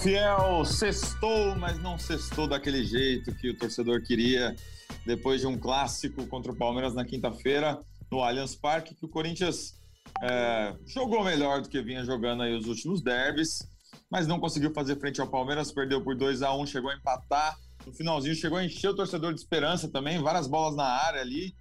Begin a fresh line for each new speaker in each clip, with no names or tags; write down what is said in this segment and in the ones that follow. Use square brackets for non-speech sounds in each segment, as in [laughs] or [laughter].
Fiel, sextou, mas não sextou daquele jeito que o torcedor queria depois de um clássico contra o Palmeiras na quinta-feira no Allianz Parque, que o Corinthians é, jogou melhor do que vinha jogando aí os últimos derbys, mas não conseguiu fazer frente ao Palmeiras, perdeu por 2 a 1 chegou a empatar. No finalzinho chegou a encher o torcedor de esperança também, várias bolas na área ali,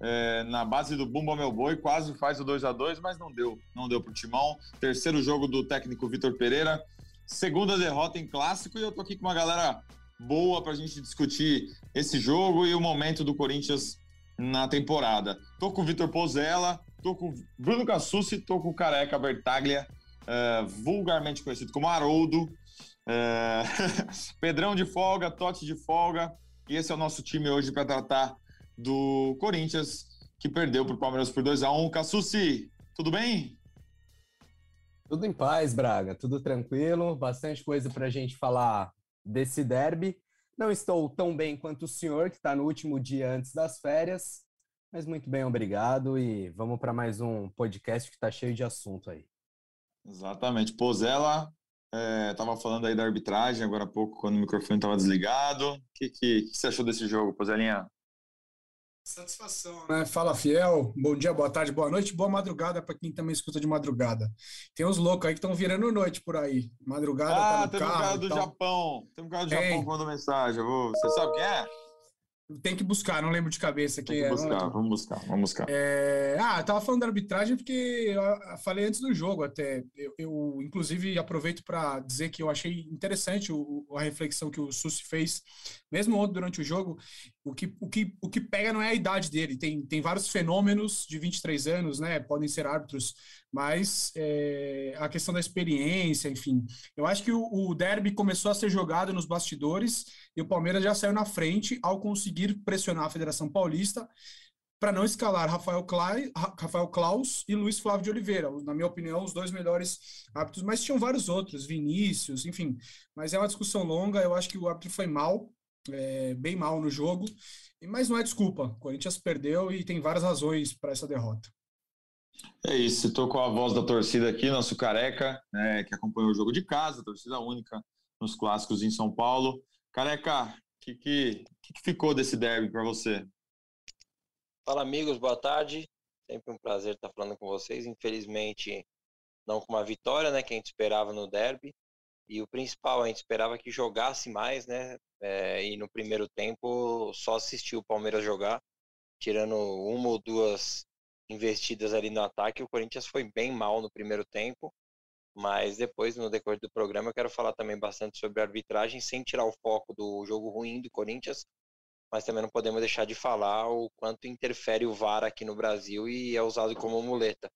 é, na base do Bumba Meu Boi, quase faz o 2 a 2 mas não deu, não deu pro Timão. Terceiro jogo do técnico Vitor Pereira, segunda derrota em clássico, e eu tô aqui com uma galera boa para a gente discutir esse jogo e o momento do Corinthians na temporada. Tô com o Vitor Pozella, tô com o Bruno Cassucci, tô com o Careca Bertaglia, uh, vulgarmente conhecido como Haroldo, uh, [laughs] Pedrão de folga, Totti de folga, e esse é o nosso time hoje para tratar do Corinthians, que perdeu para o Palmeiras por 2 a 1 Cassucci, tudo bem?
Tudo em paz, Braga, tudo tranquilo, bastante coisa para a gente falar desse derby. Não estou tão bem quanto o senhor, que está no último dia antes das férias, mas muito bem, obrigado. E vamos para mais um podcast que está cheio de assunto aí.
Exatamente. Pozella estava é, falando aí da arbitragem agora há pouco, quando o microfone estava desligado. O que, que, que, você achou desse jogo, Pozelinha?
Satisfação, né? Fala Fiel, bom dia, boa tarde, boa noite, boa madrugada para quem também escuta de madrugada. Tem uns loucos aí que estão virando noite por aí. Madrugada
ah, tá no tem carro. Ah, tem um cara do Japão. Tem um cara do Japão que mandou mensagem. Você sabe quem é?
Tem que buscar, não lembro de cabeça quem
é. Buscar, vamos buscar, vamos buscar.
É... Ah, eu tava falando da arbitragem porque eu falei antes do jogo até. Eu, eu inclusive, aproveito para dizer que eu achei interessante o, a reflexão que o Sussi fez, mesmo ontem durante o jogo. O que, o, que, o que pega não é a idade dele, tem, tem vários fenômenos de 23 anos, né? Podem ser árbitros mas é, a questão da experiência, enfim. Eu acho que o, o derby começou a ser jogado nos bastidores e o Palmeiras já saiu na frente ao conseguir pressionar a Federação Paulista para não escalar Rafael, Clay, Rafael Klaus e Luiz Flávio de Oliveira. Na minha opinião, os dois melhores árbitros, mas tinham vários outros, Vinícius, enfim. Mas é uma discussão longa, eu acho que o árbitro foi mal, é, bem mal no jogo, mas não é desculpa. O Corinthians perdeu e tem várias razões para essa derrota.
É isso, estou com a voz da torcida aqui, nosso careca, né, que acompanhou o jogo de casa, torcida única nos clássicos em São Paulo. Careca, o que, que, que, ficou desse derby para você?
Fala, amigos, boa tarde. Sempre um prazer estar falando com vocês. Infelizmente, não com uma vitória, né, que a gente esperava no derby. E o principal, a gente esperava que jogasse mais, né? É, e no primeiro tempo só assistiu o Palmeiras jogar, tirando uma ou duas investidas ali no ataque. O Corinthians foi bem mal no primeiro tempo, mas depois, no decorrer do programa, eu quero falar também bastante sobre a arbitragem, sem tirar o foco do jogo ruim do Corinthians, mas também não podemos deixar de falar o quanto interfere o VAR aqui no Brasil e é usado como muleta.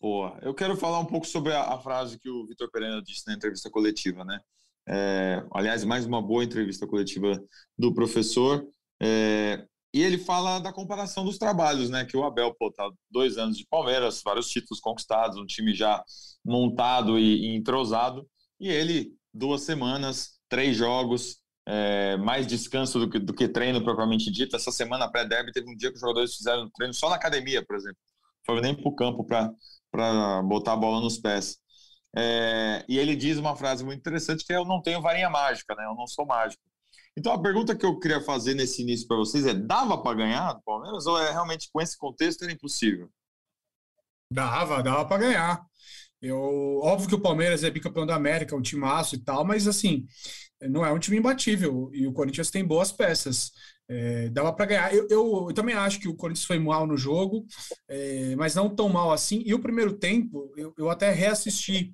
Boa. Eu quero falar um pouco sobre a, a frase que o Vitor Pereira disse na entrevista coletiva, né? É, aliás, mais uma boa entrevista coletiva do professor. É, e ele fala da comparação dos trabalhos, né? Que o Abel, pô, tá dois anos de Palmeiras, vários títulos conquistados, um time já montado e, e entrosado. E ele, duas semanas, três jogos, é, mais descanso do que, do que treino propriamente dito. Essa semana pré-derby teve um dia que os jogadores fizeram treino só na academia, por exemplo. Foi nem para o campo para botar a bola nos pés. É, e ele diz uma frase muito interessante que é, eu não tenho varinha mágica, né? Eu não sou mágico. Então a pergunta que eu queria fazer nesse início para vocês é: dava para ganhar do Palmeiras ou é realmente com esse contexto era impossível?
Dava, dava para ganhar. Eu, óbvio que o Palmeiras é bicampeão da América, um timaço e tal, mas assim, não é um time imbatível e o Corinthians tem boas peças. É, dava para ganhar. Eu, eu, eu, também acho que o Corinthians foi mal no jogo, é, mas não tão mal assim. E o primeiro tempo, eu, eu até reassisti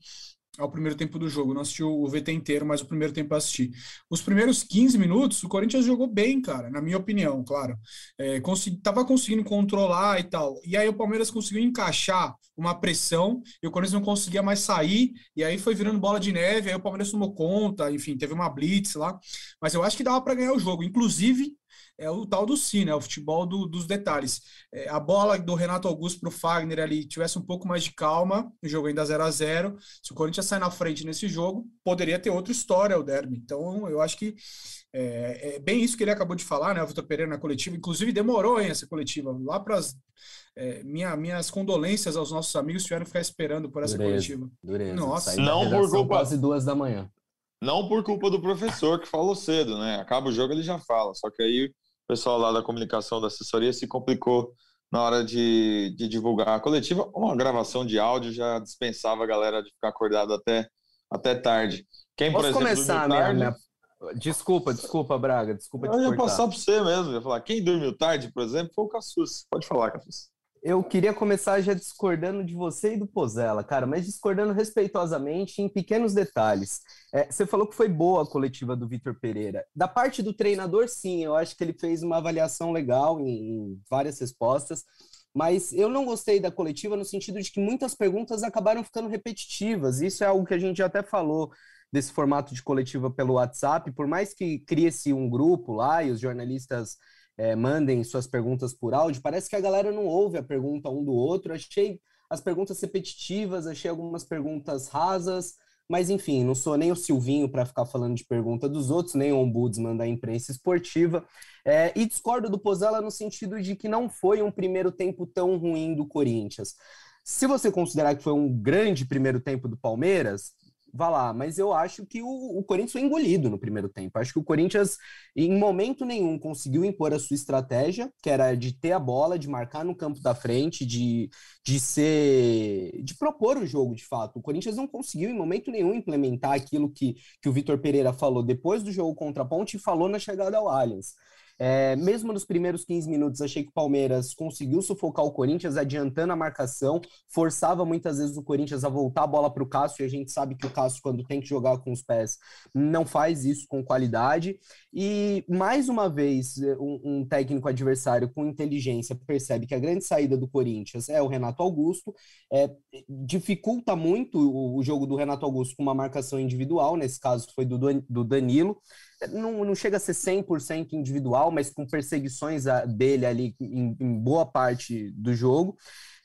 ao primeiro tempo do jogo. Não assisti o VT inteiro, mas o primeiro tempo assisti. Os primeiros 15 minutos, o Corinthians jogou bem, cara, na minha opinião, claro. É, consegui, tava conseguindo controlar e tal. E aí o Palmeiras conseguiu encaixar uma pressão e o Corinthians não conseguia mais sair. E aí foi virando bola de neve. Aí o Palmeiras tomou conta, enfim, teve uma blitz lá. Mas eu acho que dava para ganhar o jogo. Inclusive, é o tal do si, né? O futebol do, dos detalhes. É, a bola do Renato Augusto para o Fagner ali tivesse um pouco mais de calma, o jogo ainda 0 a 0 Se o Corinthians sair na frente nesse jogo, poderia ter outra história o derby. Então, eu acho que é, é bem isso que ele acabou de falar, né? O Vitor Pereira na coletiva. Inclusive, demorou hein, essa coletiva. Lá para as. É, minha, minhas condolências aos nossos amigos tiveram que ficar esperando por essa dureza, coletiva.
Dureza.
Nossa, não por culpa
quase duas da manhã.
Não por culpa do professor que falou cedo, né? Acaba o jogo ele já fala. Só que aí pessoal lá da comunicação da assessoria se complicou na hora de, de divulgar a coletiva. Uma gravação de áudio já dispensava a galera de ficar acordado até, até tarde.
Quem, Posso por exemplo, começar tarde, minha, minha... Desculpa, desculpa, Braga. Desculpa
Eu ia passar para você mesmo. ia falar, quem dormiu tarde, por exemplo, foi o Cassus. Pode falar, Cassus.
Eu queria começar já discordando de você e do Pozella, cara, mas discordando respeitosamente em pequenos detalhes. É, você falou que foi boa a coletiva do Vitor Pereira. Da parte do treinador, sim, eu acho que ele fez uma avaliação legal em, em várias respostas, mas eu não gostei da coletiva no sentido de que muitas perguntas acabaram ficando repetitivas. Isso é algo que a gente já até falou desse formato de coletiva pelo WhatsApp, por mais que crie-se um grupo lá e os jornalistas é, mandem suas perguntas por áudio, parece que a galera não ouve a pergunta um do outro. Achei as perguntas repetitivas, achei algumas perguntas rasas, mas enfim, não sou nem o Silvinho para ficar falando de pergunta dos outros, nem o ombudsman da imprensa esportiva. É, e discordo do Pozella no sentido de que não foi um primeiro tempo tão ruim do Corinthians. Se você considerar que foi um grande primeiro tempo do Palmeiras, vá lá, mas eu acho que o, o, Corinthians foi engolido no primeiro tempo. Acho que o Corinthians, em momento nenhum, conseguiu impor a sua estratégia, que era de ter a bola, de marcar no campo da frente, de, de ser. de propor o jogo de fato. O Corinthians não conseguiu, em momento nenhum, implementar aquilo que, que o Vitor Pereira falou depois do jogo contra a Ponte e falou na chegada ao Allianz. É, mesmo nos primeiros 15 minutos, achei que o Palmeiras conseguiu sufocar o Corinthians, adiantando a marcação, forçava muitas vezes o Corinthians a voltar a bola para o Cássio, e a gente sabe que o Cássio, quando tem que jogar com os pés, não faz isso com qualidade. E, mais uma vez, um, um técnico adversário com inteligência percebe que a grande saída do Corinthians é o Renato Augusto, é, dificulta muito o, o jogo do Renato Augusto com uma marcação individual, nesse caso foi do, do Danilo, não, não chega a ser 100% individual, mas com perseguições dele ali em, em, boa parte do jogo.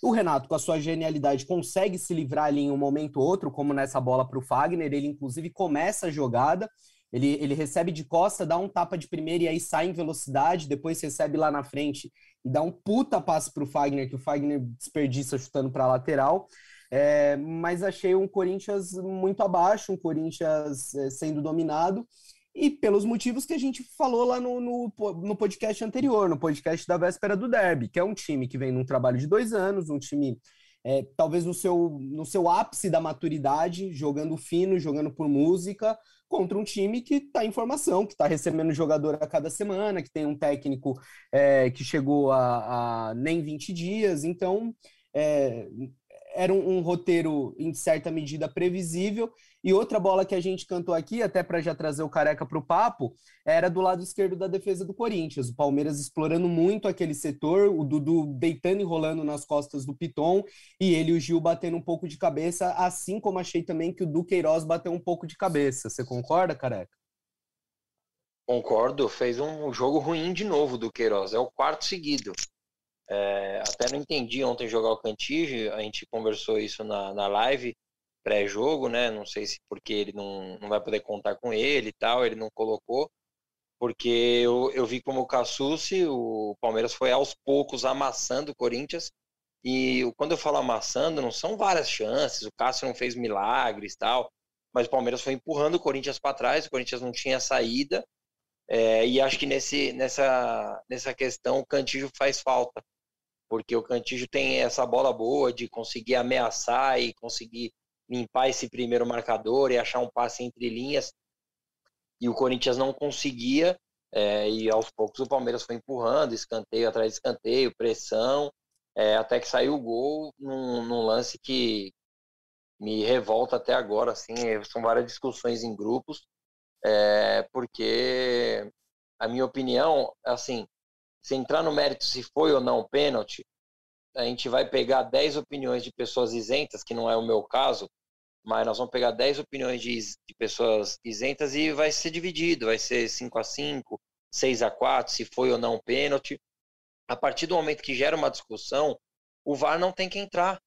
O Renato, com a sua genialidade, consegue se livrar ali em um momento ou outro, como nessa bola para o Fagner. Ele, inclusive, começa a jogada, ele, ele recebe de costa, dá um tapa de primeira e aí sai em velocidade, depois recebe lá na frente e dá um puta passe para o Fagner, que o Fagner desperdiça chutando para a lateral. É, mas achei um Corinthians muito abaixo, um Corinthians é, sendo dominado e pelos motivos que a gente falou lá no, no, no, podcast anterior, no podcast da véspera do derby, que é um time que vem num trabalho de dois anos, um time é, talvez no seu, no seu ápice da maturidade, jogando fino, jogando por música, contra um time que está em formação, que está recebendo jogador a cada semana, que tem um técnico é, que chegou a, a, nem 20 dias, então é, era um, um, roteiro em certa medida previsível. E outra bola que a gente cantou aqui, até para já trazer o careca para o papo, era do lado esquerdo da defesa do Corinthians. O Palmeiras explorando muito aquele setor, o Dudu deitando e rolando nas costas do Piton, e ele e o Gil batendo um pouco de cabeça, assim como achei também que o Duqueiroz bateu um pouco de cabeça. Você concorda, careca?
Concordo, fez um jogo ruim de novo do Queiroz, é o quarto seguido. É, até não entendi ontem jogar o Cantige, a gente conversou isso na, na live pré-jogo, né? Não sei se porque ele não, não vai poder contar com ele e tal, ele não colocou, porque eu, eu vi como o Cassucci, o Palmeiras foi aos poucos amassando o Corinthians, e quando eu falo amassando, não são várias chances, o Cássio não fez milagres tal, mas o Palmeiras foi empurrando o Corinthians para trás, o Corinthians não tinha saída, é, e acho que nesse, nessa, nessa questão o Cantillo faz falta porque o Cantígio tem essa bola boa de conseguir ameaçar e conseguir limpar esse primeiro marcador e achar um passe entre linhas. E o Corinthians não conseguia, é, e aos poucos o Palmeiras foi empurrando, escanteio atrás de escanteio, pressão, é, até que saiu o gol num, num, lance que me revolta até agora, assim, são várias discussões em grupos, é, porque a minha opinião, assim, se entrar no mérito se foi ou não pênalti, a gente vai pegar 10 opiniões de pessoas isentas, que não é o meu caso, mas nós vamos pegar 10 opiniões de, de pessoas isentas e vai ser dividido, vai ser 5 a 5 6 a 4 se foi ou não pênalti. A partir do momento que gera uma discussão, o VAR não tem que entrar.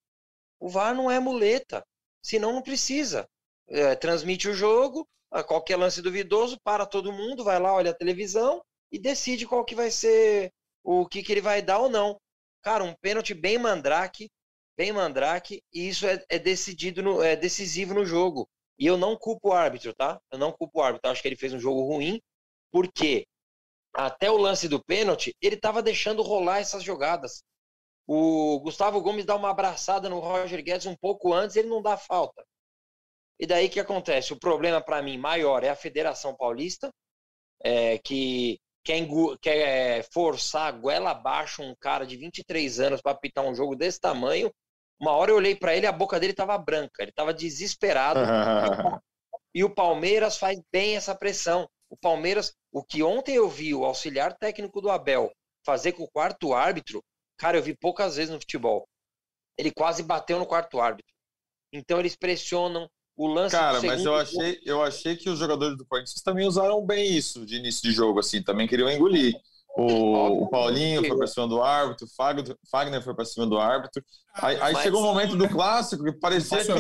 O VAR não é muleta, senão não precisa. É, transmite o jogo, qualquer lance duvidoso, para todo mundo, vai lá, olha a televisão e decide qual que vai ser o que, que ele vai dar ou não. Cara, um pênalti bem mandrake, bem mandrake, e isso é, é decidido no, é decisivo no jogo. E eu não culpo o árbitro, tá? Eu não culpo o árbitro. Acho que ele fez um jogo ruim, porque até o lance do pênalti, ele estava deixando rolar essas jogadas. O Gustavo Gomes dá uma abraçada no Roger Guedes um pouco antes, ele não dá falta. E daí que acontece? O problema para mim maior é a Federação Paulista, é, que quer, quer forçar a goela abaixo um cara de 23 anos para apitar um jogo desse tamanho. Uma hora eu olhei para ele, a boca dele estava branca, ele estava desesperado. [laughs] e o Palmeiras faz bem essa pressão. O Palmeiras, o que ontem eu vi o auxiliar técnico do Abel fazer com o quarto árbitro, cara, eu vi poucas vezes no futebol. Ele quase bateu no quarto árbitro. Então eles pressionam, o lance
Cara, mas eu achei, eu achei que os jogadores do Corinthians também usaram bem isso de início de jogo, assim, também queriam engolir. O, o Paulinho foi para cima do árbitro, o Fagner foi para cima do árbitro. Ah, aí, aí chegou o um momento do clássico que parecia que.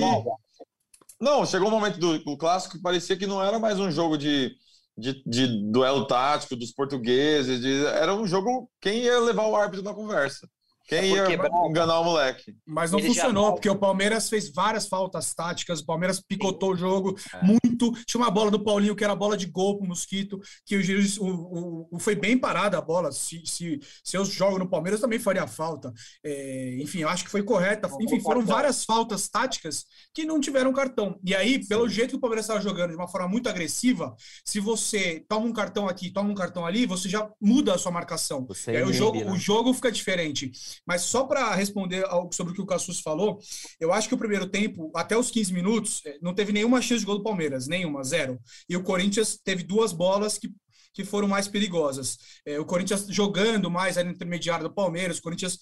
Não, chegou o um momento do, do, clássico que parecia que não era mais um jogo de, de, de duelo tático dos portugueses, de, era um jogo quem ia levar o árbitro na conversa. Quem ia enganar o moleque?
Mas não Ele funcionou, já... porque o Palmeiras fez várias faltas táticas, o Palmeiras picotou Sim. o jogo é. muito. Tinha uma bola do Paulinho que era bola de gol pro Mosquito, que o o, o, foi bem parada a bola. Se, se, se eu jogo no Palmeiras, também faria falta. É, enfim, eu acho que foi correta. Enfim, foram várias faltas táticas que não tiveram cartão. E aí, pelo Sim. jeito que o Palmeiras estava jogando de uma forma muito agressiva, se você toma um cartão aqui, toma um cartão ali, você já muda a sua marcação. Você aí, o, jogo, né? o jogo fica diferente. Mas só para responder sobre o que o Cassus falou, eu acho que o primeiro tempo, até os 15 minutos, eh, não teve nenhuma chance de gol do Palmeiras, nenhuma, zero. E o Corinthians teve duas bolas que que foram mais perigosas. É, o Corinthians jogando mais ali no intermediário do Palmeiras, o Corinthians.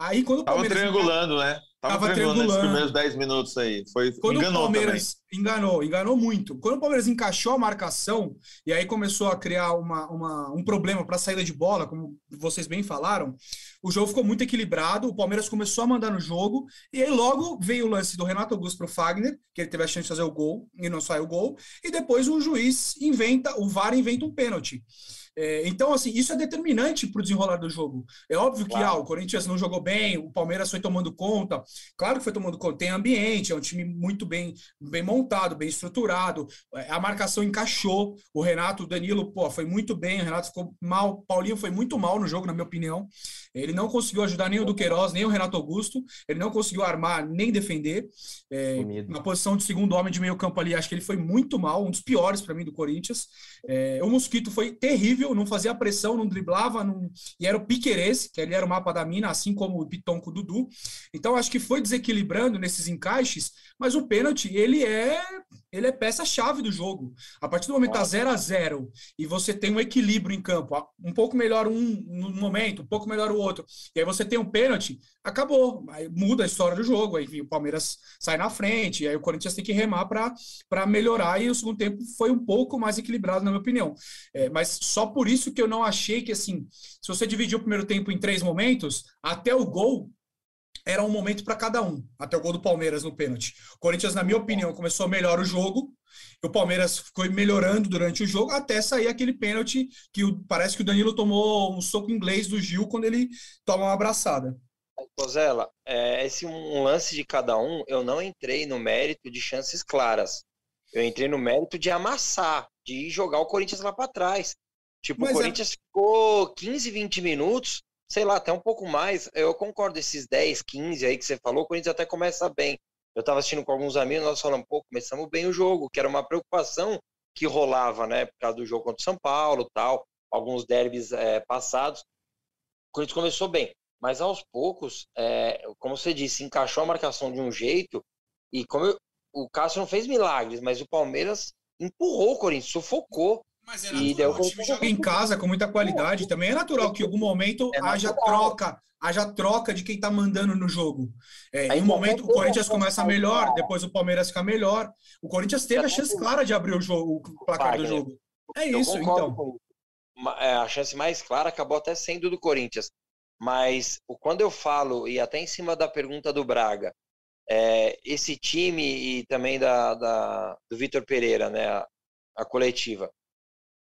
Aí quando o
Palmeiras. Tava triangulando, né? Tava, tava triangulando nesses primeiros 10 minutos aí. Foi,
Quando o Palmeiras também. enganou, enganou muito. Quando o Palmeiras encaixou a marcação e aí começou a criar uma, uma um problema para a saída de bola, como vocês bem falaram, o jogo ficou muito equilibrado. O Palmeiras começou a mandar no jogo e aí logo veio o lance do Renato Augusto para o Fagner, que ele teve a chance de fazer o gol e não saiu o gol. E depois o juiz inventa, o VAR inventa um pênalti. É, então, assim, isso é determinante para o desenrolar do jogo. É óbvio que ah, o Corinthians não jogou bem, o Palmeiras foi tomando conta. Claro que foi tomando conta. Tem ambiente, é um time muito bem, bem montado, bem estruturado. É, a marcação encaixou. O Renato, o Danilo, pô, foi muito bem. O Renato ficou mal. O Paulinho foi muito mal no jogo, na minha opinião. Ele não conseguiu ajudar nem o Duqueiroz, nem o Renato Augusto. Ele não conseguiu armar nem defender. É, na posição de segundo homem de meio campo ali, acho que ele foi muito mal, um dos piores para mim do Corinthians. É, o Mosquito foi terrível, não fazia pressão, não driblava, não... e era o Piqueires, que ele era o mapa da mina, assim como o Piton com o Dudu. Então acho que foi desequilibrando nesses encaixes, mas o pênalti, ele é ele é peça-chave do jogo. A partir do momento a 0 a 0 e você tem um equilíbrio em campo, um pouco melhor um no momento, um pouco melhor o outro, e aí você tem um pênalti, acabou. Aí muda a história do jogo. Aí o Palmeiras sai na frente, aí o Corinthians tem que remar para melhorar, e o segundo tempo foi um pouco mais equilibrado, na minha opinião. É, mas só por isso que eu não achei que, assim, se você dividir o primeiro tempo em três momentos, até o gol, era um momento para cada um, até o gol do Palmeiras no pênalti. O Corinthians, na minha opinião, começou melhor o jogo, o Palmeiras foi melhorando durante o jogo, até sair aquele pênalti que parece que o Danilo tomou um soco inglês do Gil quando ele toma uma abraçada.
Rosela, é, esse um lance de cada um, eu não entrei no mérito de chances claras. Eu entrei no mérito de amassar, de jogar o Corinthians lá para trás. Tipo, Mas o é Corinthians é... ficou 15, 20 minutos sei lá, até um pouco mais. Eu concordo, esses 10, 15 aí que você falou, o Corinthians até começa bem. Eu estava assistindo com alguns amigos, nós falamos, pô, começamos bem o jogo, que era uma preocupação que rolava, né, por causa do jogo contra o São Paulo tal, alguns derbys é, passados. O Corinthians começou bem, mas aos poucos, é, como você disse, encaixou a marcação de um jeito, e como eu, o Cássio não fez milagres, mas o Palmeiras empurrou o Corinthians, sufocou.
Mas é natural, o time joga em casa com muita qualidade, também é natural que em algum momento é haja troca, haja troca de quem está mandando no jogo. É, em um momento o Corinthians começa melhor, depois o Palmeiras fica melhor. O Corinthians teve a chance clara de abrir o jogo, o placar do jogo. É isso, então.
é, a chance mais clara acabou até sendo do Corinthians. Mas quando eu falo, e até em cima da pergunta do Braga, é, esse time e também da, da do Vitor Pereira, né, a, a, coletiva,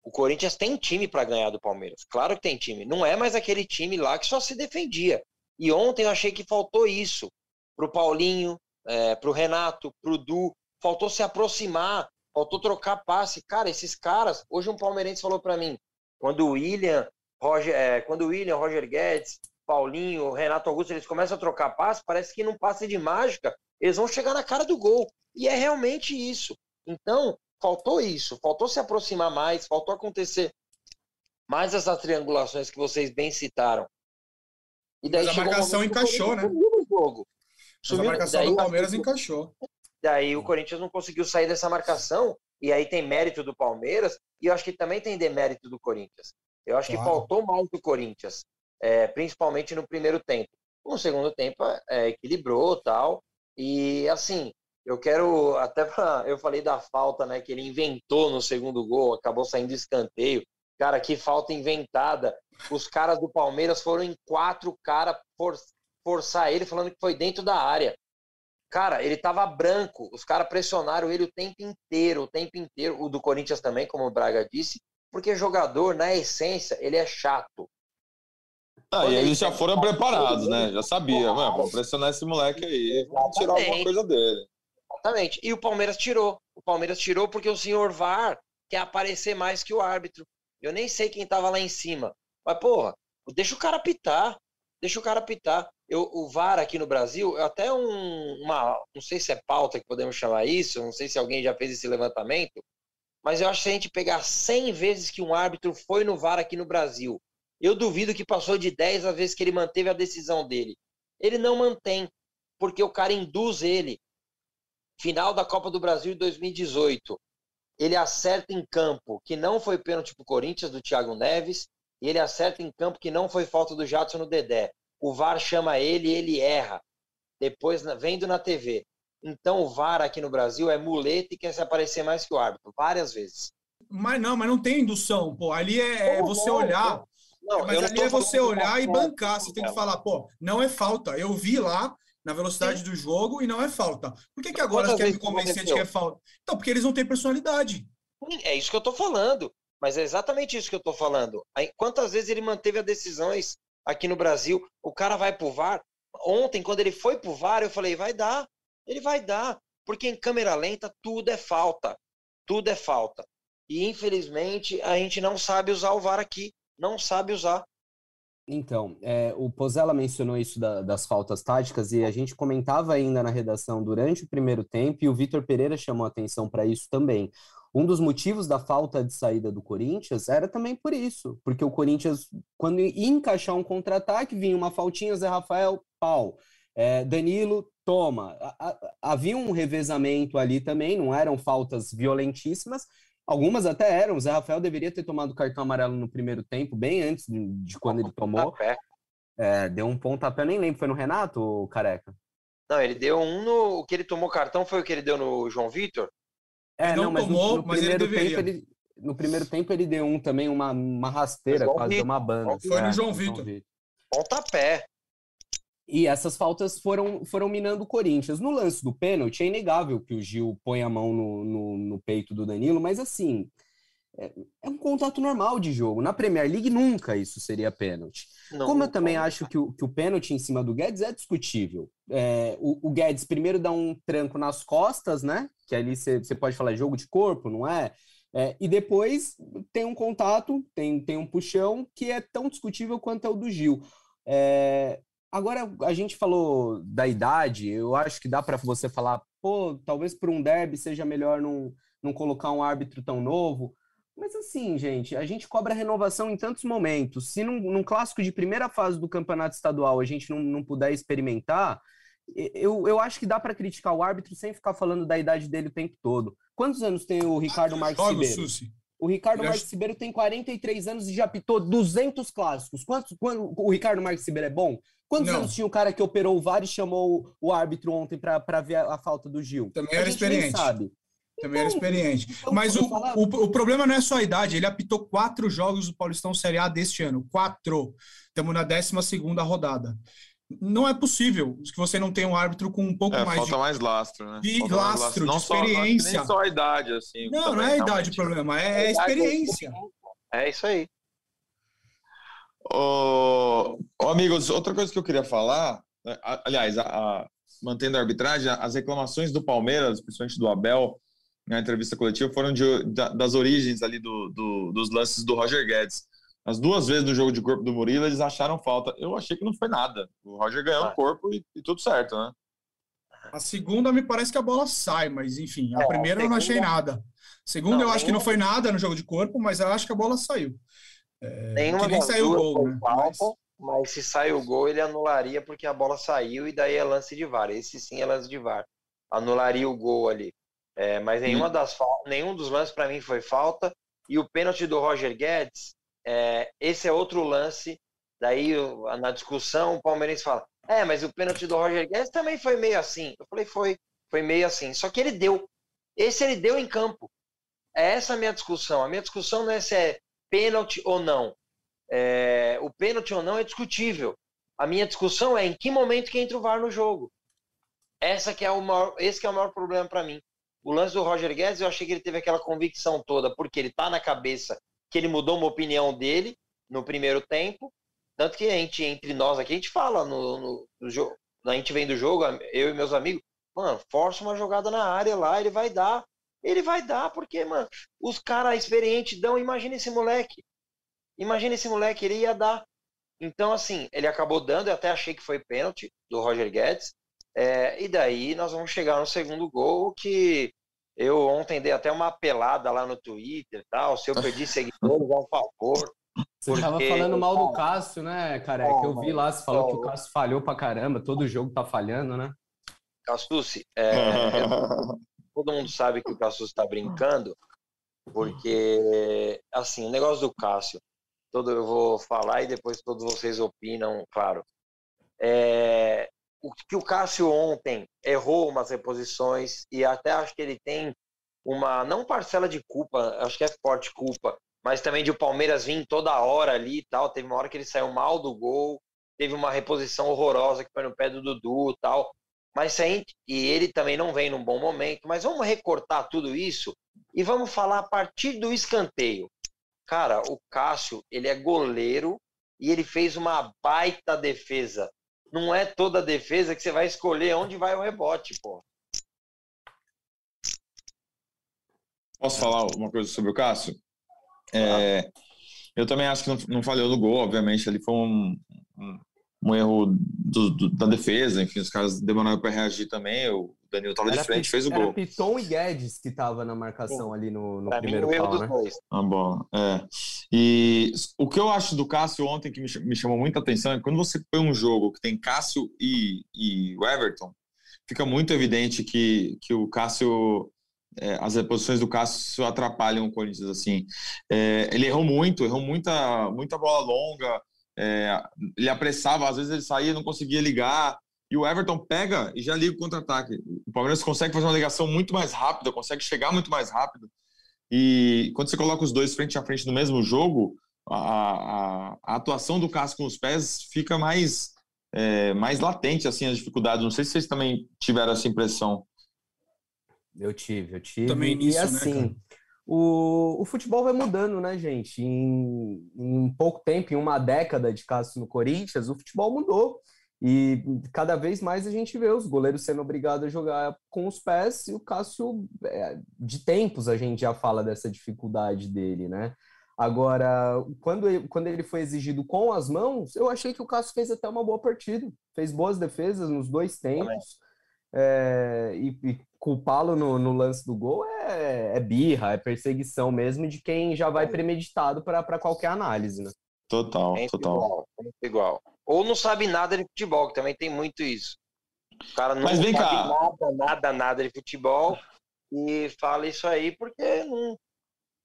o Corinthians tem time para ganhar do Palmeiras. Claro que tem time. Não é mais aquele time lá que só se defendia. E ontem eu achei que faltou isso para o Paulinho, é, para o Renato, para o Du. Faltou se aproximar, faltou trocar passe. Cara, esses caras. Hoje um palmeirense falou para mim, quando o William Roger, é, quando o William, Roger Guedes, Paulinho, Renato Augusto, eles começam a trocar passe, parece que não passa de mágica, eles vão chegar na cara do gol. E é realmente isso. Então, faltou isso, faltou se aproximar mais, faltou acontecer mais essas triangulações que vocês bem citaram.
E daí Mas a marcação um encaixou, né?
Jogo.
Sumiu, a marcação do Palmeiras encaixou.
Daí o Corinthians não conseguiu sair dessa marcação, e aí tem mérito do Palmeiras, e eu acho que também tem demérito do Corinthians. Eu acho claro. que faltou mais do Corinthians, é, principalmente no primeiro tempo. No segundo tempo, é, equilibrou tal. E assim, eu quero até pra, [laughs] eu falei da falta, né, que ele inventou no segundo gol, acabou saindo escanteio. Cara, que falta inventada. Os caras do Palmeiras foram em quatro caras for, forçar ele, falando que foi dentro da área. Cara, ele tava branco. Os caras pressionaram ele o tempo inteiro, o tempo inteiro. O do Corinthians também, como o Braga disse. Porque jogador, na essência, ele é chato.
Ah, e eles já foram preparados, né? Já sabia, mano, vamos pressionar esse moleque aí, vamos tirar alguma coisa dele.
Exatamente. E o Palmeiras tirou. O Palmeiras tirou porque o senhor VAR quer aparecer mais que o árbitro. Eu nem sei quem tava lá em cima. Mas, porra, deixa o cara pitar. Deixa o cara pitar. Eu, o VAR aqui no Brasil, até um, uma. Não sei se é pauta que podemos chamar isso, não sei se alguém já fez esse levantamento, mas eu acho que se a gente pegar 100 vezes que um árbitro foi no VAR aqui no Brasil, eu duvido que passou de 10 a vezes que ele manteve a decisão dele. Ele não mantém, porque o cara induz ele. Final da Copa do Brasil de 2018. Ele acerta em campo que não foi pênalti pro Corinthians do Thiago Neves, e ele acerta em campo que não foi falta do Jadson no Dedé. O VAR chama ele e ele erra. Depois, vendo na TV. Então o VAR aqui no Brasil é muleta e quer se aparecer mais que o árbitro, várias vezes.
Mas não, mas não tem indução, pô. Ali é, é você olhar. Não, mas ali é você olhar e bancar. Você tem que falar, pô, não é falta. Eu vi lá na velocidade Sim. do jogo e não é falta. Por que, que agora você quer me convencer de que é falta? Então, porque eles não têm personalidade.
É isso que eu tô falando. Mas é exatamente isso que eu tô falando. Quantas vezes ele manteve as decisões aqui no Brasil? O cara vai pro VAR. Ontem, quando ele foi pro VAR, eu falei, vai dar. Ele vai dar, porque em câmera lenta tudo é falta. Tudo é falta. E infelizmente a gente não sabe usar o VAR aqui. Não sabe usar.
Então, é, o Pozella mencionou isso da, das faltas táticas e a gente comentava ainda na redação durante o primeiro tempo e o Vitor Pereira chamou atenção para isso também. Um dos motivos da falta de saída do Corinthians era também por isso, porque o Corinthians, quando ia encaixar um contra-ataque, vinha uma faltinha, Zé Rafael, pau. É, Danilo, toma. Havia um revezamento ali também, não eram faltas violentíssimas. Algumas até eram. O Zé Rafael deveria ter tomado cartão amarelo no primeiro tempo, bem antes de quando ele tomou. É, deu um pontapé, nem lembro. Foi no Renato, Careca?
Não, ele deu um no. O que ele tomou cartão foi o que ele deu no João Vitor?
É, não, não mas tomou, no, no mas primeiro ele tempo ele. No primeiro tempo ele deu um também, uma, uma rasteira, quase deu uma banda.
Foi no João Vitor.
Pontapé.
E essas faltas foram, foram minando o Corinthians. No lance do pênalti, é inegável que o Gil põe a mão no, no, no peito do Danilo, mas assim, é, é, um contato normal de jogo. Na Premier League, nunca isso seria pênalti. Não, Como eu também não. acho que o, que o pênalti em cima do Guedes é discutível. É, o, o, Guedes primeiro dá um tranco nas costas, né? Que ali você pode falar jogo de corpo, não é? é? E depois tem um contato, tem, tem um puxão que é tão discutível quanto é o do Gil. É, Agora, a gente falou da idade, eu acho que dá para você falar, pô, talvez por um derby seja melhor não, não colocar um árbitro tão novo. Mas assim, gente, a gente cobra renovação em tantos momentos. Se num, num clássico de primeira fase do campeonato estadual a gente não, não puder experimentar, eu, eu acho que dá para criticar o árbitro sem ficar falando da idade dele o tempo todo. Quantos anos tem o Ricardo Marques Ribeiro? O Ricardo Marques Ribeiro tem 43 anos e já apitou 200 clássicos. Quantos, quando, o Ricardo Marques Ribeiro é bom? Quantos não. anos tinha o cara que operou o VAR e chamou o árbitro ontem para ver a, a, falta do Gil?
Também era experiente.
sabe.
Também era então, experiente. Então, Mas o, o, o, problema não é só a idade. Ele apitou quatro jogos do Paulistão Série A deste ano. Quatro. Estamos na 12 segunda rodada. Não é possível que você não tenha um árbitro com um pouco
é,
mais
falta de, mais lastro, né?
De falta lastro, de experiência. Só,
nem só a idade, assim.
Não, não é a idade o problema, é, é a experiência.
É isso aí.
Ô, ô, amigos, outra coisa que eu queria falar, né, aliás, a, a, mantendo a arbitragem, as reclamações do Palmeiras, principalmente do Abel, na entrevista coletiva, foram de, da, das origens ali do, do, dos lances do Roger Guedes. As duas vezes no jogo de corpo do Murilo, eles acharam falta. Eu achei que não foi nada. O Roger ganhou ah. o corpo e, e, tudo certo, né?
A segunda me parece que a bola sai, mas enfim, a é, primeira a segunda... eu não achei nada. A segunda não, eu acho que não foi nada no jogo de corpo, mas eu acho que a bola saiu.
É, Nenhuma que nem saiu o gol, né? Falta, mas... mas se sai o gol, ele anularia porque a bola saiu e daí é lance de VAR. Esse sim é lance de VAR. Anularia o gol ali. É, mas nenhuma hum. das nenhum dos lances para mim foi falta. E o pênalti do Roger Guedes, é, esse é outro lance. Daí, na discussão, o Palmeirense fala: É, mas o pênalti do Roger Guedes também foi meio assim. Eu falei: Foi, foi meio assim. Só que ele deu. Esse ele deu em campo. É essa a minha discussão. A minha discussão não é se é pênalti ou não. É, o pênalti ou não é discutível. A minha discussão é em que momento que entra o VAR no jogo. Essa que é o maior, esse que é o maior problema para mim. O lance do Roger Guedes, eu achei que ele teve aquela convicção toda, porque ele tá na cabeça que ele mudou uma opinião dele no primeiro tempo. Tanto que a gente, entre nós aqui, a gente fala no, no, no jogo. A gente vem do jogo, eu e meus amigos, mano, força uma jogada na área lá, ele vai dar. Ele vai dar, porque, mano, os caras experientes dão. Imagina esse moleque. Imagina esse moleque, ele ia dar. Então, assim, ele acabou dando, eu até achei que foi pênalti do Roger Guedes. É, e daí nós vamos chegar no segundo gol, que eu ontem dei até uma pelada lá no Twitter tal. Se eu perdi seguidores, é um favor.
Você porque... tava falando mal do Cássio, né, cara? É que eu vi lá, você falou que o Cássio falhou pra caramba, todo jogo tá falhando, né?
Cassucci, é, [laughs] todo mundo sabe que o Cássio está brincando, porque, assim, o negócio do Cássio, todo eu vou falar e depois todos vocês opinam, claro. É, o que o Cássio ontem errou umas reposições e até acho que ele tem uma, não parcela de culpa, acho que é forte culpa, mas também de o Palmeiras vir toda hora ali e tal. Teve uma hora que ele saiu mal do gol, teve uma reposição horrorosa que foi no pé do Dudu e tal. Mas se gente, e ele também não vem num bom momento, mas vamos recortar tudo isso e vamos falar a partir do escanteio. Cara, o Cássio, ele é goleiro e ele fez uma baita defesa. Não é toda defesa que você vai escolher onde vai o rebote, pô.
Posso falar uma coisa sobre o Cássio? É, eu também acho que não, não falhou no gol, obviamente. Ele foi um, um um erro do, do, da defesa, enfim, os caras demoraram para reagir também. O Danilo estava de frente, fez o gol. Era
Piton e Guedes que estava na marcação ali no, no primeiro mim, pau, né? Dois.
Ah, bom, é. E o que eu acho do Cássio ontem que me, me chamou muita atenção é que quando você põe um jogo que tem Cássio e, e o Everton, fica muito evidente que, que o Cássio é, as reposições do Cássio atrapalham o Corinthians assim. É, ele errou muito, errou muita, muita bola longa, é, ele apressava, às vezes ele saía, não conseguia ligar. E o Everton pega e já liga o contra-ataque. O Palmeiras consegue fazer uma ligação muito mais rápida, consegue chegar muito mais rápido. E quando você coloca os dois frente a frente no mesmo jogo, a, a, a atuação do Cássio com os pés fica mais, é, mais latente, assim, as dificuldades. Não sei se vocês também tiveram essa impressão.
Eu tive, eu tive. Também nisso, e né, assim, né, o, o futebol vai mudando, né, gente? Em, em pouco tempo, em uma década de caso no Corinthians, o futebol mudou. E cada vez mais a gente vê os goleiros sendo obrigados a jogar com os pés, e o Cássio, é, de tempos a gente já fala dessa dificuldade dele, né? Agora, quando ele, quando ele foi exigido com as mãos, eu achei que o Cássio fez até uma boa partida. Fez boas defesas nos dois tempos. É, e, e culpá-lo no, no, lance do gol é, é, birra, é perseguição mesmo de quem já vai premeditado para qualquer análise, né?
Total,
é
total.
Igual, igual. Ou não sabe nada de futebol, que também tem muito isso. O cara não
Mas vem
sabe
cá.
nada, nada, nada de futebol e fala isso aí porque não.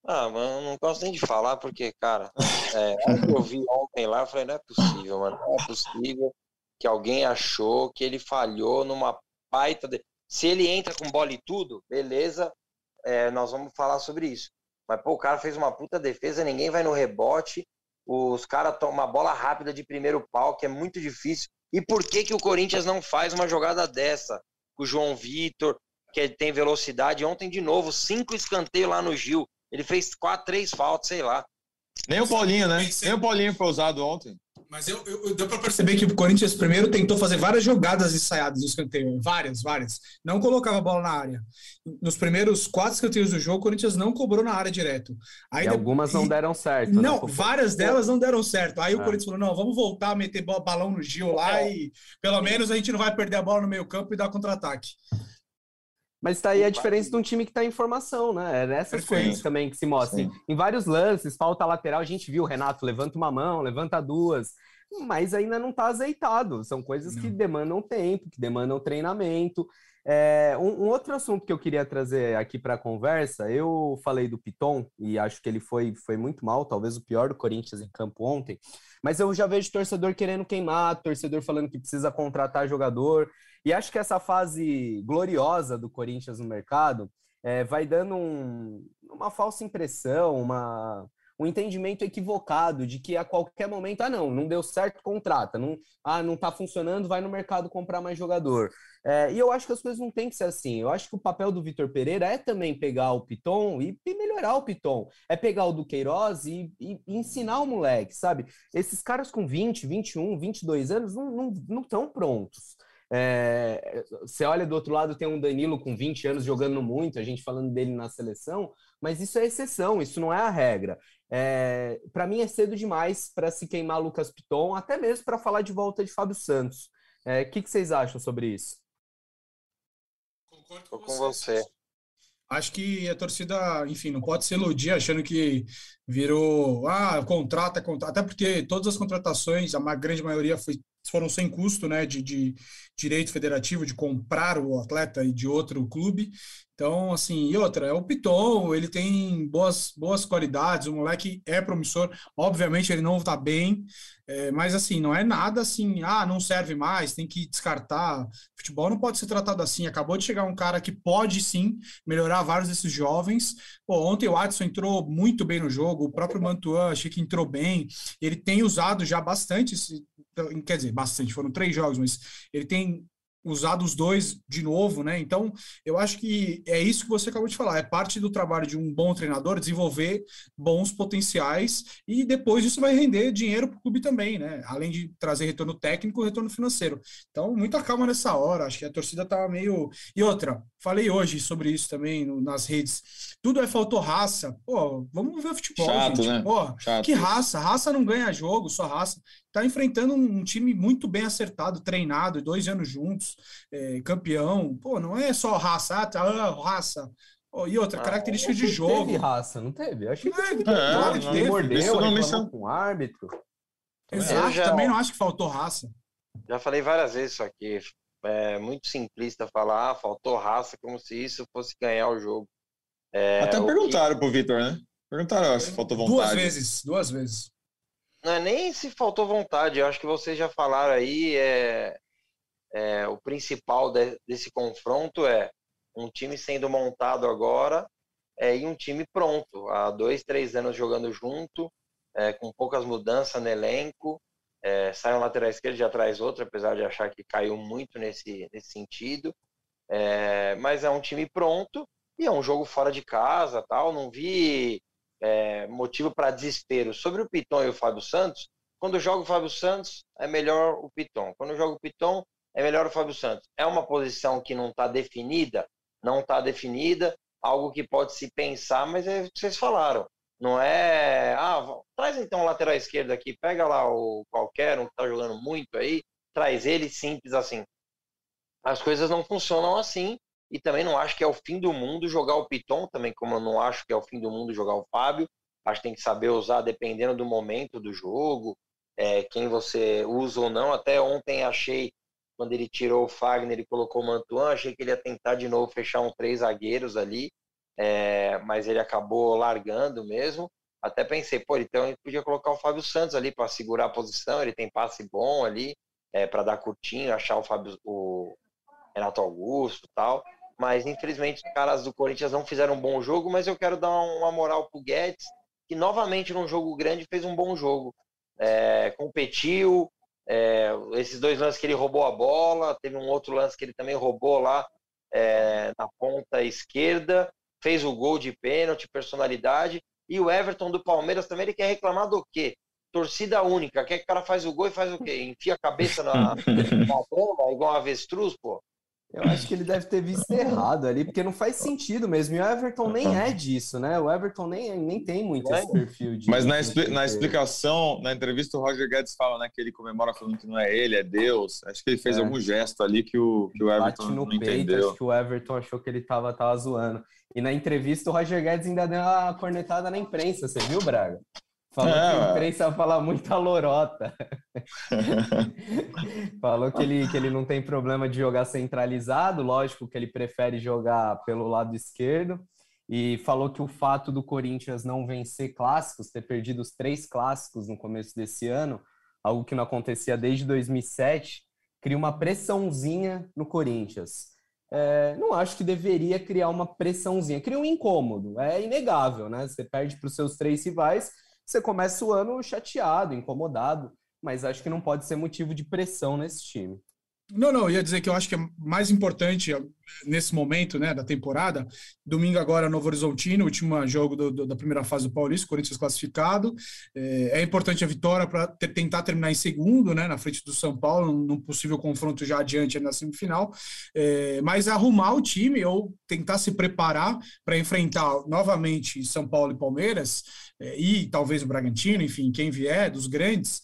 Ah, mano, não gosto nem de falar, porque, cara, é, eu vi ontem lá, eu falei, não é possível, mano, não é possível que alguém achou que ele falhou numa baita. De... Se ele entra com bola e tudo, beleza. é, nós vamos falar sobre isso. Mas, pô, o cara fez uma puta defesa, ninguém vai no rebote, os caras tomam uma bola rápida de primeiro pau, que é muito difícil. E por que, que o Corinthians não faz uma jogada dessa? Com o João Vitor, que tem velocidade. Ontem, de novo, cinco escanteios lá no Gil. Ele fez quatro, três faltas, sei lá.
Nem o Paulinho, né? Nem o Paulinho foi usado ontem.
Mas eu, eu, deu para perceber que o Corinthians primeiro tentou fazer várias jogadas ensaiadas no escanteio. Várias, várias. Não colocava a bola na área. Nos primeiros quatro escanteios do jogo, o Corinthians não cobrou na área direto.
Aí e algumas não deram certo.
Né, não, né? várias delas não deram certo. Aí é. o Corinthians falou: não, vamos voltar a meter balão no Gil lá é. e pelo menos a gente não vai perder a bola no meio campo e dar contra-ataque.
Mas tá aí a diferença de um time que está em formação, né? É nessas Perfeito. coisas também que se mostram. Em vários lances, falta lateral, a gente viu o Renato levanta uma mão, levanta duas, mas ainda não está azeitado. São coisas não. que demandam tempo, que demandam treinamento. É, um, um, outro assunto que eu queria trazer aqui para a conversa, eu falei do Piton e acho que ele foi, foi muito mal, talvez o pior do Corinthians em campo ontem, mas eu já vejo torcedor querendo queimar, torcedor falando que precisa contratar jogador. E acho que essa fase gloriosa do Corinthians no mercado é, vai dando um, uma falsa impressão, uma, um entendimento equivocado de que a qualquer momento, ah, não, não deu certo, contrata. Não, ah, não tá funcionando, vai no mercado comprar mais jogador. É, e eu acho que as coisas não têm que ser assim. Eu acho que o papel do Vitor Pereira é também pegar o Piton e, e, melhorar o Piton. É pegar o Duqueiroz e, e, e, ensinar o moleque, sabe? Esses caras com 20, 21, 22 anos não estão não, não prontos. É, você olha do outro lado, tem um Danilo com 20 anos jogando muito, a gente falando dele na seleção, mas isso é exceção, isso não é a regra. É, para mim é cedo demais para se queimar Lucas Piton, até mesmo para falar de volta de Fábio Santos. O é, que, que, vocês acham sobre isso?
Concordo com, com você.
Acho que a torcida, enfim, não pode se iludir achando que virou, ah, contrata, contrata, até porque todas as contratações, a grande maioria foi foram sem custo, né, de, de direito federativo de comprar o atleta e de outro clube. Então, assim, e outra, é o Piton, ele tem boas, boas qualidades, o moleque é promissor, obviamente ele não está bem, é, mas assim, não é nada assim, ah, não serve mais, tem que descartar. Futebol não pode ser tratado assim. Acabou de chegar um cara que pode sim melhorar vários desses jovens. Pô, ontem o Adson entrou muito bem no jogo, o próprio Mantuan achei que entrou bem. Ele tem usado já bastante, quer dizer, bastante, foram três jogos, mas ele tem usado os dois de novo, né? Então, eu acho que é isso que você acabou de falar. É parte do trabalho de um bom treinador desenvolver bons potenciais e depois isso vai render dinheiro para o clube também, né? Além de trazer retorno técnico, retorno financeiro. Então, muita calma nessa hora. Acho que a torcida tá meio. E outra, falei hoje sobre isso também no, nas redes. Tudo é faltou raça. Pô, vamos ver futebol, Chato, gente. Né? Pô, Chato. que raça? Raça não ganha jogo, só raça está enfrentando um time muito bem acertado, treinado, dois anos juntos, é, campeão. Pô, não é só raça, ah, tá, ah, raça. Oh, e outra, ah, característica de jogo.
Teve raça, não teve? Eu achei que
teve. É, claro que teve.
Mordeu, não com o árbitro.
Exato, já, também não acho que faltou raça.
Já falei várias vezes isso aqui. É muito simplista falar, ah, faltou raça, como se isso fosse ganhar o jogo.
É, Até perguntaram que... pro Vitor, né? Perguntaram se faltou vontade.
Duas vezes, duas vezes
não é nem se faltou vontade, eu acho que vocês já falaram aí, é, é o principal de, desse confronto é um time sendo montado agora é, e um time pronto, há dois, três anos jogando junto, é, com poucas mudanças no elenco, é, sai um lateral esquerdo, já traz outro, apesar de achar que caiu muito nesse, nesse sentido, é, mas é um time pronto e é um jogo fora de casa, tal, não vi é, motivo para desespero. Sobre o Piton e o Fábio Santos, quando joga o Fábio Santos, é melhor o Piton. Quando joga o Piton, é melhor o Fábio Santos. É uma posição que não está definida? Não está definida, algo que pode se pensar, mas é o que vocês falaram. Não é, ah, traz então o lateral esquerdo aqui, pega lá o qualquer um que está jogando muito aí, traz ele simples assim. As coisas não funcionam assim e também não acho que é o fim do mundo jogar o Piton, também como eu não acho que é o fim do mundo jogar o Fábio. Acho que tem que saber usar dependendo do momento do jogo, é, quem você usa ou não. Até ontem achei, quando ele tirou o Fagner e colocou o Mantuan, achei que ele ia tentar de novo fechar um três zagueiros ali, é, mas ele acabou largando mesmo. Até pensei, pô, então ele podia colocar o Fábio Santos ali para segurar a posição, ele tem passe bom ali, é, para dar curtinho, achar o Fábio, o Renato Augusto tal. Mas infelizmente os caras do Corinthians não fizeram um bom jogo, mas eu quero dar uma moral pro Guedes, que novamente num jogo grande fez um bom jogo. É, competiu, é, esses dois lances que ele roubou a bola, teve um outro lance que ele também roubou lá é, na ponta esquerda, fez o gol de pênalti, personalidade, e o Everton do Palmeiras também, ele quer reclamar do quê? Torcida única, quer que o cara faz o gol e faz o quê? Enfia a cabeça na, [laughs] na bomba, igual um avestruz, pô.
Eu acho que ele deve ter visto errado ali, porque não faz sentido mesmo. E o Everton nem é disso, né? O Everton nem, nem tem muito esse perfil de.
Mas na, expli na explicação, na entrevista, o Roger Guedes fala né, que ele comemora falando que não é ele, é Deus. Acho que ele fez é. algum gesto ali que o, que o Everton Bate no não peito, entendeu.
Acho que o Everton achou que ele tava, tava zoando. E na entrevista, o Roger Guedes ainda deu uma cornetada na imprensa, você viu, Braga? Falou é, que a imprensa fala muita lorota. [laughs] Falou que ele, que ele não tem problema de jogar centralizado, lógico que ele prefere jogar pelo lado esquerdo. E falou que o fato do Corinthians não vencer clássicos, ter perdido os três clássicos no começo desse ano, algo que não acontecia desde 2007, cria uma pressãozinha no Corinthians. É, não acho que deveria criar uma pressãozinha, cria um incômodo, é inegável, né? Você perde para os seus três rivais, você começa o ano chateado, incomodado, mas acho que não pode ser motivo de pressão nesse time.
Não, não, eu ia dizer que eu acho que é mais importante nesse momento né, da temporada. Domingo agora, Novo Horizontino, último jogo do, do, da primeira fase do Paulista, Corinthians classificado. É, é importante a vitória para tentar terminar em segundo, né, na frente do São Paulo, num possível confronto já adiante na semifinal. É, mas arrumar o time ou tentar se preparar para enfrentar novamente São Paulo e Palmeiras, é, e talvez o Bragantino, enfim, quem vier dos grandes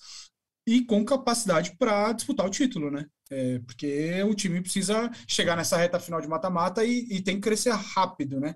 e com capacidade para disputar o título, né? É, porque o time precisa chegar nessa reta final de mata-mata e, e, tem que crescer rápido, né?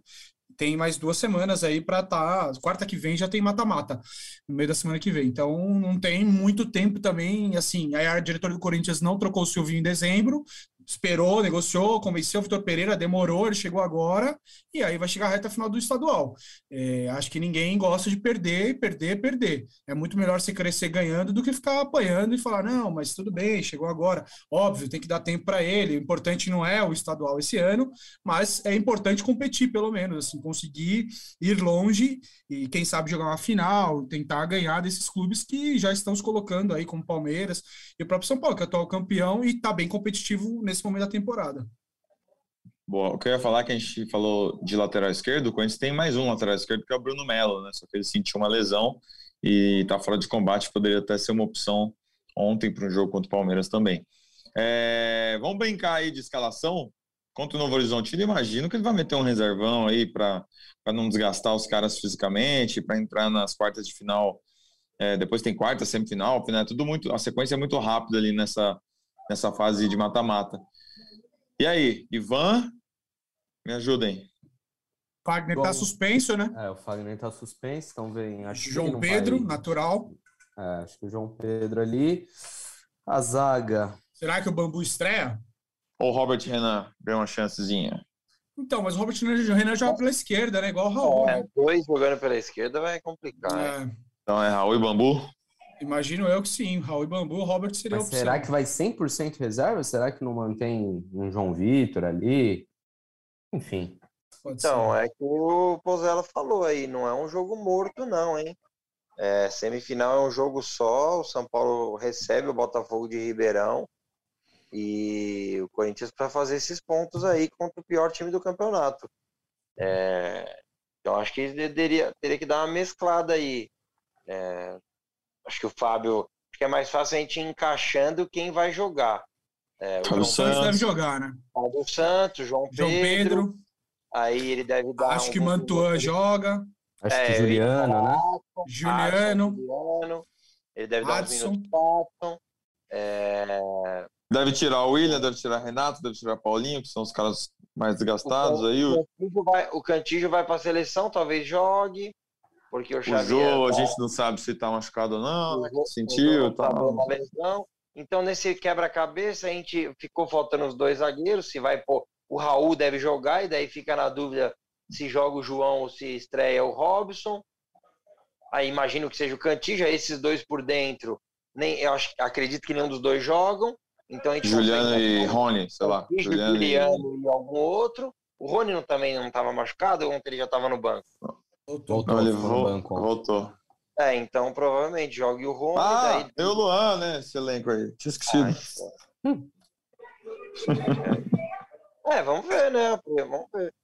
Tem mais duas semanas aí para estar. Tá, quarta que vem já tem mata-mata, no meio da semana que vem. Então não tem muito tempo também. Assim, aí a diretora do Corinthians não trocou o Silvinho em dezembro, esperou, negociou, convenceu o Vitor Pereira, demorou, ele chegou agora, e aí vai chegar a reta final do estadual. É, acho que ninguém gosta de perder, perder, perder. É muito melhor você crescer ganhando do que ficar apanhando e falar, não, mas tudo bem, chegou agora. Óbvio, tem que dar tempo para ele. O importante não é o estadual esse ano, mas é importante competir, pelo menos, assim, conseguir ir longe e, quem sabe, jogar uma final, tentar ganhar desses clubes que já estão se colocando aí, como Palmeiras e o próprio São Paulo, que é atual campeão e está bem competitivo nesse nesse momento da temporada.
Que eu ia falar é que a gente falou de lateral esquerdo, o Corinthians tem mais um lateral esquerdo que é o Bruno Melo, né? Só que ele sentiu uma lesão e está fora de combate, poderia até ser uma opção ontem para um jogo contra o Palmeiras também. É, vamos brincar aí de escalação contra o Novo Horizonte. Imagino que ele vai meter um reservão aí para não desgastar os caras fisicamente, para entrar nas quartas de final. É, depois tem quarta, semifinal, final, é tudo muito. A sequência é muito rápida ali nessa, nessa fase de mata-mata. E aí, Ivan, me ajudem.
Fagner está suspenso, né?
É, o Fagner está suspenso, então vem.
Acho João Pedro, vai... natural.
É, acho que o João Pedro ali. A zaga.
Será que o Bambu estreia?
Ou o Robert Renan ganha uma chancezinha?
Então, mas o Robert Renan joga pela esquerda, né? Igual o Raul. É,
né? dois jogando pela esquerda vai complicar. É.
Então é Raul e Bambu?
Imagino eu que sim. Raul e Bambu, Robert seria
Mas será que vai 100% reserva? Será que não mantém um João Vitor ali? Enfim.
então, é que o Pozella falou aí, não é um jogo morto não, hein? É, semifinal é um jogo só, o São Paulo recebe o Botafogo de Ribeirão e o Corinthians para fazer esses pontos aí contra o pior time do campeonato. É, então acho que teria, teria que dar uma mesclada aí. É, Acho que o Fábio. Acho que é mais fácil a gente ir encaixando quem vai jogar.
É, o João Santos deve jogar, né?
Fábio Santos, João Pedro. João Pedro. Aí ele deve dar.
Acho um que Mantuan joga.
Acho é, que Juliano, né?
Juliano. Juliano.
Ele deve dar Adson. uns minutos
é... Deve tirar o William, deve tirar Renato, deve tirar Paulinho, que são os caras mais desgastados o aí. O
Cantillo vai, o Cantillo vai para a seleção, talvez jogue. Porque o
Xavier. O Jô, tá... a gente não sabe se está machucado ou não, né? sentiu. Tá...
lesão. Então, nesse quebra-cabeça, a gente ficou faltando os dois zagueiros. Se vai pôr. O Raul deve jogar, e daí fica na dúvida se joga o João ou se estreia o Robson. Aí imagino que seja o Cantija, esses dois por dentro. Nem, eu acho, acredito que nenhum dos dois jogam. Então a gente
Juliano e Rony, sei lá.
Juliano, Juliano e... e algum outro. O Rony não, também não estava machucado ou ontem ele já estava no banco?
Voltou, não, ele vo banco, voltou.
É, então provavelmente jogue o Rony.
Ah, daí... tem o Luan, né? Esse elenco aí. Tinha esquecido.
Ah, [laughs] é, vamos ver, né? Vamos ver.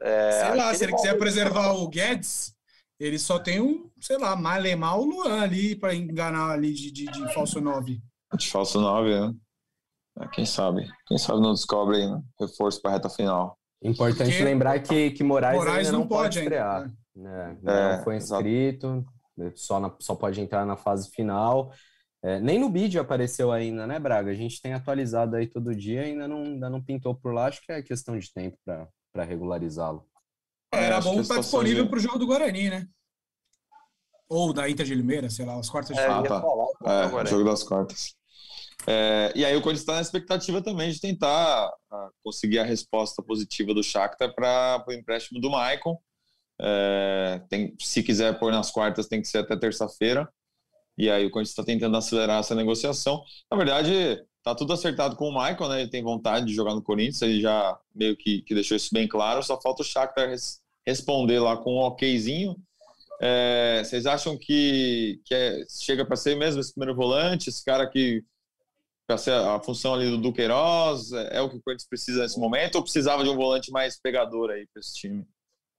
É,
sei lá, se ele quiser preservar o Guedes, ele só tem um, sei lá, malemar o Luan ali para enganar ali de, de, de, falso 9.
De falso 9, né? É, quem sabe? Quem sabe não descobre aí, né? reforço para reta final.
Importante Porque lembrar que, que Moraes, Moraes não, não, pode, pode estrear. Ainda, né? É, não foi inscrito, só, na, só pode entrar na fase final. É, nem no vídeo apareceu ainda, né, Braga? A gente tem atualizado aí todo dia, ainda não, ainda não pintou por lá. Acho que é questão de tempo para regularizá-lo.
É, Era bom estar disponível de... para o jogo do Guarani, né? Ou da Inter de Limeira, sei lá, as quartas de
é, final. Ah, tá. É, jogo das quartas. É, e aí o Corinthians está na expectativa também de tentar uh, conseguir a resposta positiva do Shakhtar para o empréstimo do Maicon. É, tem, se quiser pôr nas quartas, tem que ser até terça-feira. E aí o Corinthians está tentando acelerar essa negociação. Na verdade, tá tudo acertado com o Michael, né? Ele tem vontade de jogar no Corinthians, ele já meio que, que deixou isso bem claro. Só falta o Shakhtar res, responder lá com um okzinho. É, vocês acham que, que é, chega para ser mesmo esse primeiro volante, esse cara que para ser a função ali do Duqueiroz, é, é o que o Corinthians precisa nesse momento, ou precisava de um volante mais pegador aí para esse time?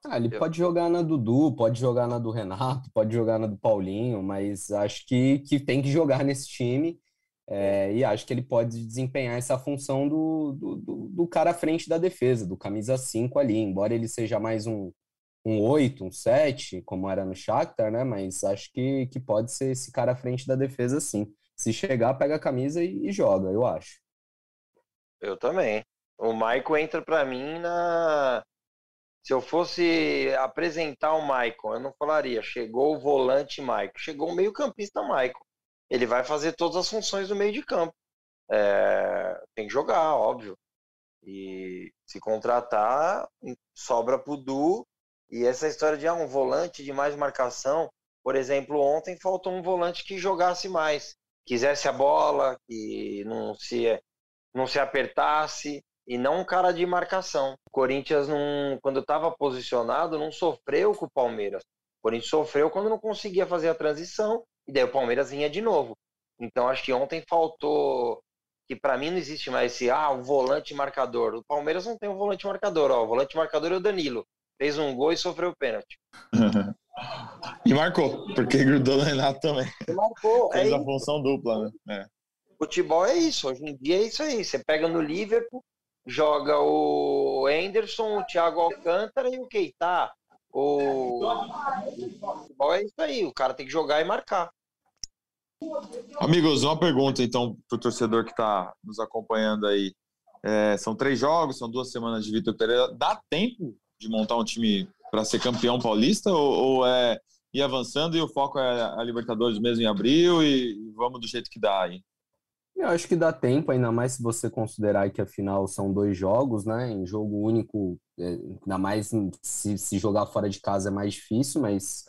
Ah, ele pode jogar na Dudu, pode jogar na do Renato, pode jogar na do Paulinho, mas acho que, que tem que jogar nesse time. É, e acho que ele pode desempenhar essa função do, do, do, cara à frente da defesa, do camisa 5 ali, embora ele seja mais um, um 8, um 7, como era no Shakhtar, né? Mas acho que, que pode ser esse cara à frente da defesa, sim. Se chegar, pega a camisa e, e joga, eu acho.
Eu também. O Michael entra para mim na, se eu fosse apresentar o Maicon, eu não falaria, chegou o volante Maicon, chegou o meio-campista Maicon. Ele vai fazer todas as funções do meio de campo. É, tem que jogar, óbvio. E se contratar, sobra pro Du. E essa história de ah, um volante de mais marcação, por exemplo, ontem faltou um volante que jogasse mais, quisesse a bola, que não se, não se apertasse e não um cara de marcação. O Corinthians, não, quando estava posicionado, não sofreu com o Palmeiras. O Corinthians sofreu quando não conseguia fazer a transição e daí o Palmeiras vinha de novo. Então acho que ontem faltou que para mim não existe mais esse ah, o volante marcador. O Palmeiras não tem um volante marcador, ó, o volante marcador é o Danilo. Fez um gol e sofreu o pênalti. [laughs]
e marcou, porque grudou no Renato também.
E marcou,
Fez é a função dupla, né? É.
Futebol é isso, hoje em dia é isso aí. Você pega no Liverpool, joga o Anderson, o Thiago Alcântara e o Keita. O... é isso aí, o cara tem que jogar e marcar.
Amigos, uma pergunta então para o torcedor que está nos acompanhando aí. É, são três jogos, são duas semanas de Vitor Pereira. Dá tempo de montar um time para ser campeão paulista ou, ou, é ir avançando e o foco é a Libertadores mesmo em abril e, e vamos do jeito que dá aí?
Eu acho que dá tempo, ainda mais se você considerar que afinal são dois jogos, né? Em jogo único, é, ainda mais se, se jogar fora de casa é mais difícil, mas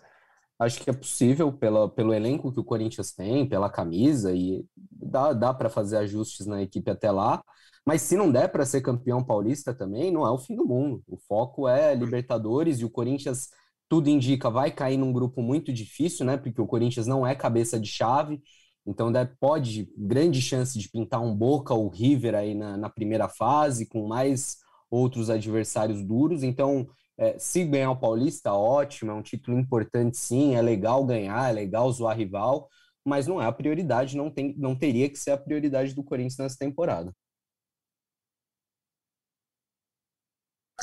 acho que é possível pela, pelo elenco que o Corinthians tem, pela camisa, e dá, dá para fazer ajustes na equipe até lá. Mas se não der para ser campeão paulista também, não é o fim do mundo. O foco é Libertadores e o Corinthians, tudo indica, vai cair num grupo muito difícil, né? Porque o Corinthians não é cabeça de chave então pode, grande chance de pintar um Boca ou River aí na, na primeira fase, com mais outros adversários duros. Então, é, se ganhar o Paulista, ótimo, é um título importante sim, é legal ganhar, é legal zoar rival, mas não é a prioridade, não, tem, não teria que ser a prioridade do Corinthians nessa temporada.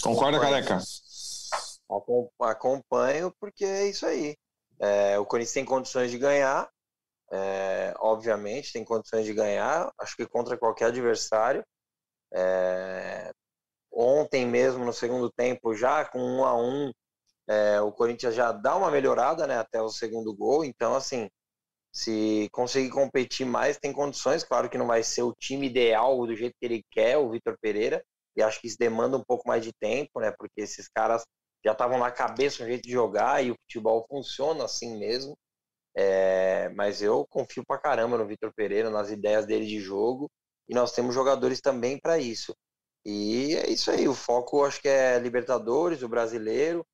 Concorda, Careca?
Acompanho, porque é isso aí. É, o Corinthians tem condições de ganhar, é, obviamente, tem condições de ganhar, acho que contra qualquer adversário. É, ontem mesmo, no segundo tempo, já com um a um, é, o Corinthians já dá uma melhorada né, até o segundo gol. Então, assim, se conseguir competir mais, tem condições. Claro que não vai ser o time ideal do jeito que ele quer, o Vitor Pereira, e acho que isso demanda um pouco mais de tempo, né? Porque esses caras já estavam na cabeça um jeito de jogar e o futebol funciona assim mesmo. É, mas eu confio pra caramba no Vitor Pereira, nas ideias dele de jogo, e nós temos jogadores também para isso. E é isso aí, o foco acho que é Libertadores, o brasileiro,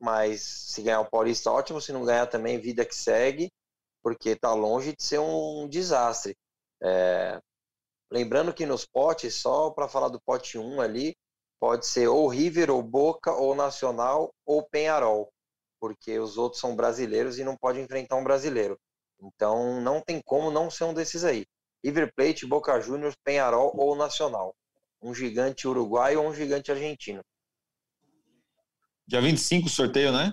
mas se ganhar o Paulista, ótimo, se não ganhar também, vida que segue, porque tá longe de ser um desastre. É... Lembrando que nos potes, só para falar do pote 1 ali, pode ser ou River, ou Boca, ou Nacional, ou Penharol, porque os outros são brasileiros e não pode enfrentar um brasileiro. Então não tem como não ser um desses aí. River Plate, Boca Juniors, Penharol ou Nacional. Um gigante uruguaio ou um gigante argentino.
Dia 25 sorteio, né?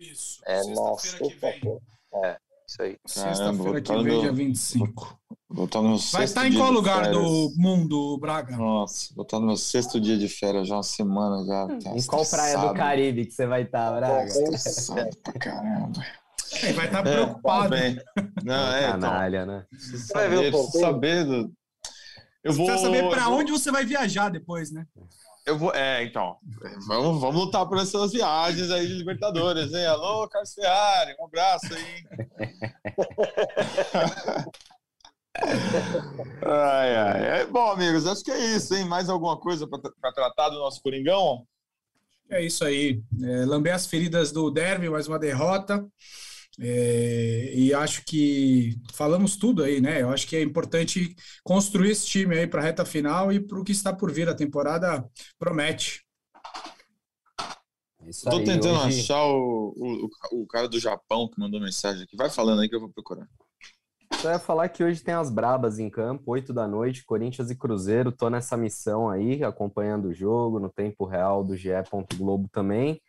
Isso.
É, nossa, é, isso aí.
Sexta-feira que vem, dia 25.
Vou estar no
Vai estar em qual lugar do mundo, Braga?
Nossa, vou estar no meu sexto dia de férias, já uma semana já.
Tá em qual praia do Caribe que você vai estar, Braga?
Estressado pra caramba.
É, vai estar preocupado.
É, não, é,
Canalha,
então,
né?
Saber, preciso saber do... Eu vou...
Precisa saber para onde você vai viajar depois, né?
Eu vou, é, então, vamos, vamos lutar por essas viagens aí de Libertadores, hein? Alô, Carlos Ferrari, um abraço aí. [laughs] ai, ai. É, bom, amigos, acho que é isso, hein? Mais alguma coisa para tratar do nosso Coringão?
É isso aí. É, lamber as feridas do Derby, mais uma derrota. É, e acho que falamos tudo aí, né? Eu acho que é importante construir esse time aí para a reta final e para o que está por vir. A temporada promete.
Estou tentando hoje... achar o, o, o, cara do Japão que mandou mensagem aqui. Vai falando aí que eu vou procurar.
Só ia falar que hoje tem as brabas em campo, 8 da noite, Corinthians e Cruzeiro. Tô nessa missão aí, acompanhando o jogo no tempo real do GE. Globo também.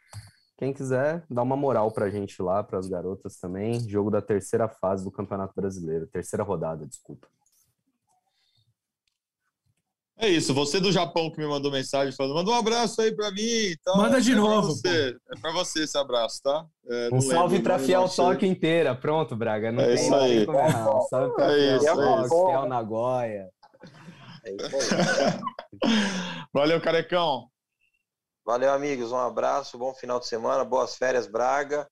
Quem quiser, dá uma moral pra gente lá, para as garotas também. Jogo da terceira fase do Campeonato Brasileiro, terceira rodada, desculpa.
É isso, você do Japão que me mandou mensagem falando, manda um abraço aí para mim. Então,
manda de
é
novo.
Você. É para você esse abraço, tá? É,
um salve para Fiel Toque inteira. Pronto, Braga. Não
é
tem
isso aí.
Não. Salve para
é
Fiel
Toque,
Fiel Nagoya.
É isso aí.
Valeu, carecão.
Valeu, amigos. Um abraço, bom final de semana, boas férias, Braga.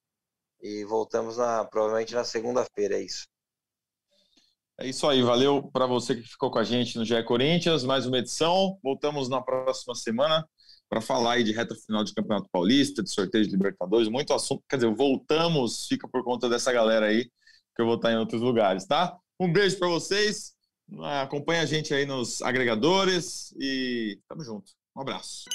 E voltamos na, provavelmente na segunda-feira, é isso.
É isso aí, valeu para você que ficou com a gente no GE Corinthians, mais uma edição. Voltamos na próxima semana para falar aí de reta final de Campeonato Paulista, de sorteio de Libertadores, muito assunto. Quer dizer, voltamos, fica por conta dessa galera aí, que eu vou estar em outros lugares, tá? Um beijo para vocês, acompanha a gente aí nos agregadores e tamo junto. Um abraço.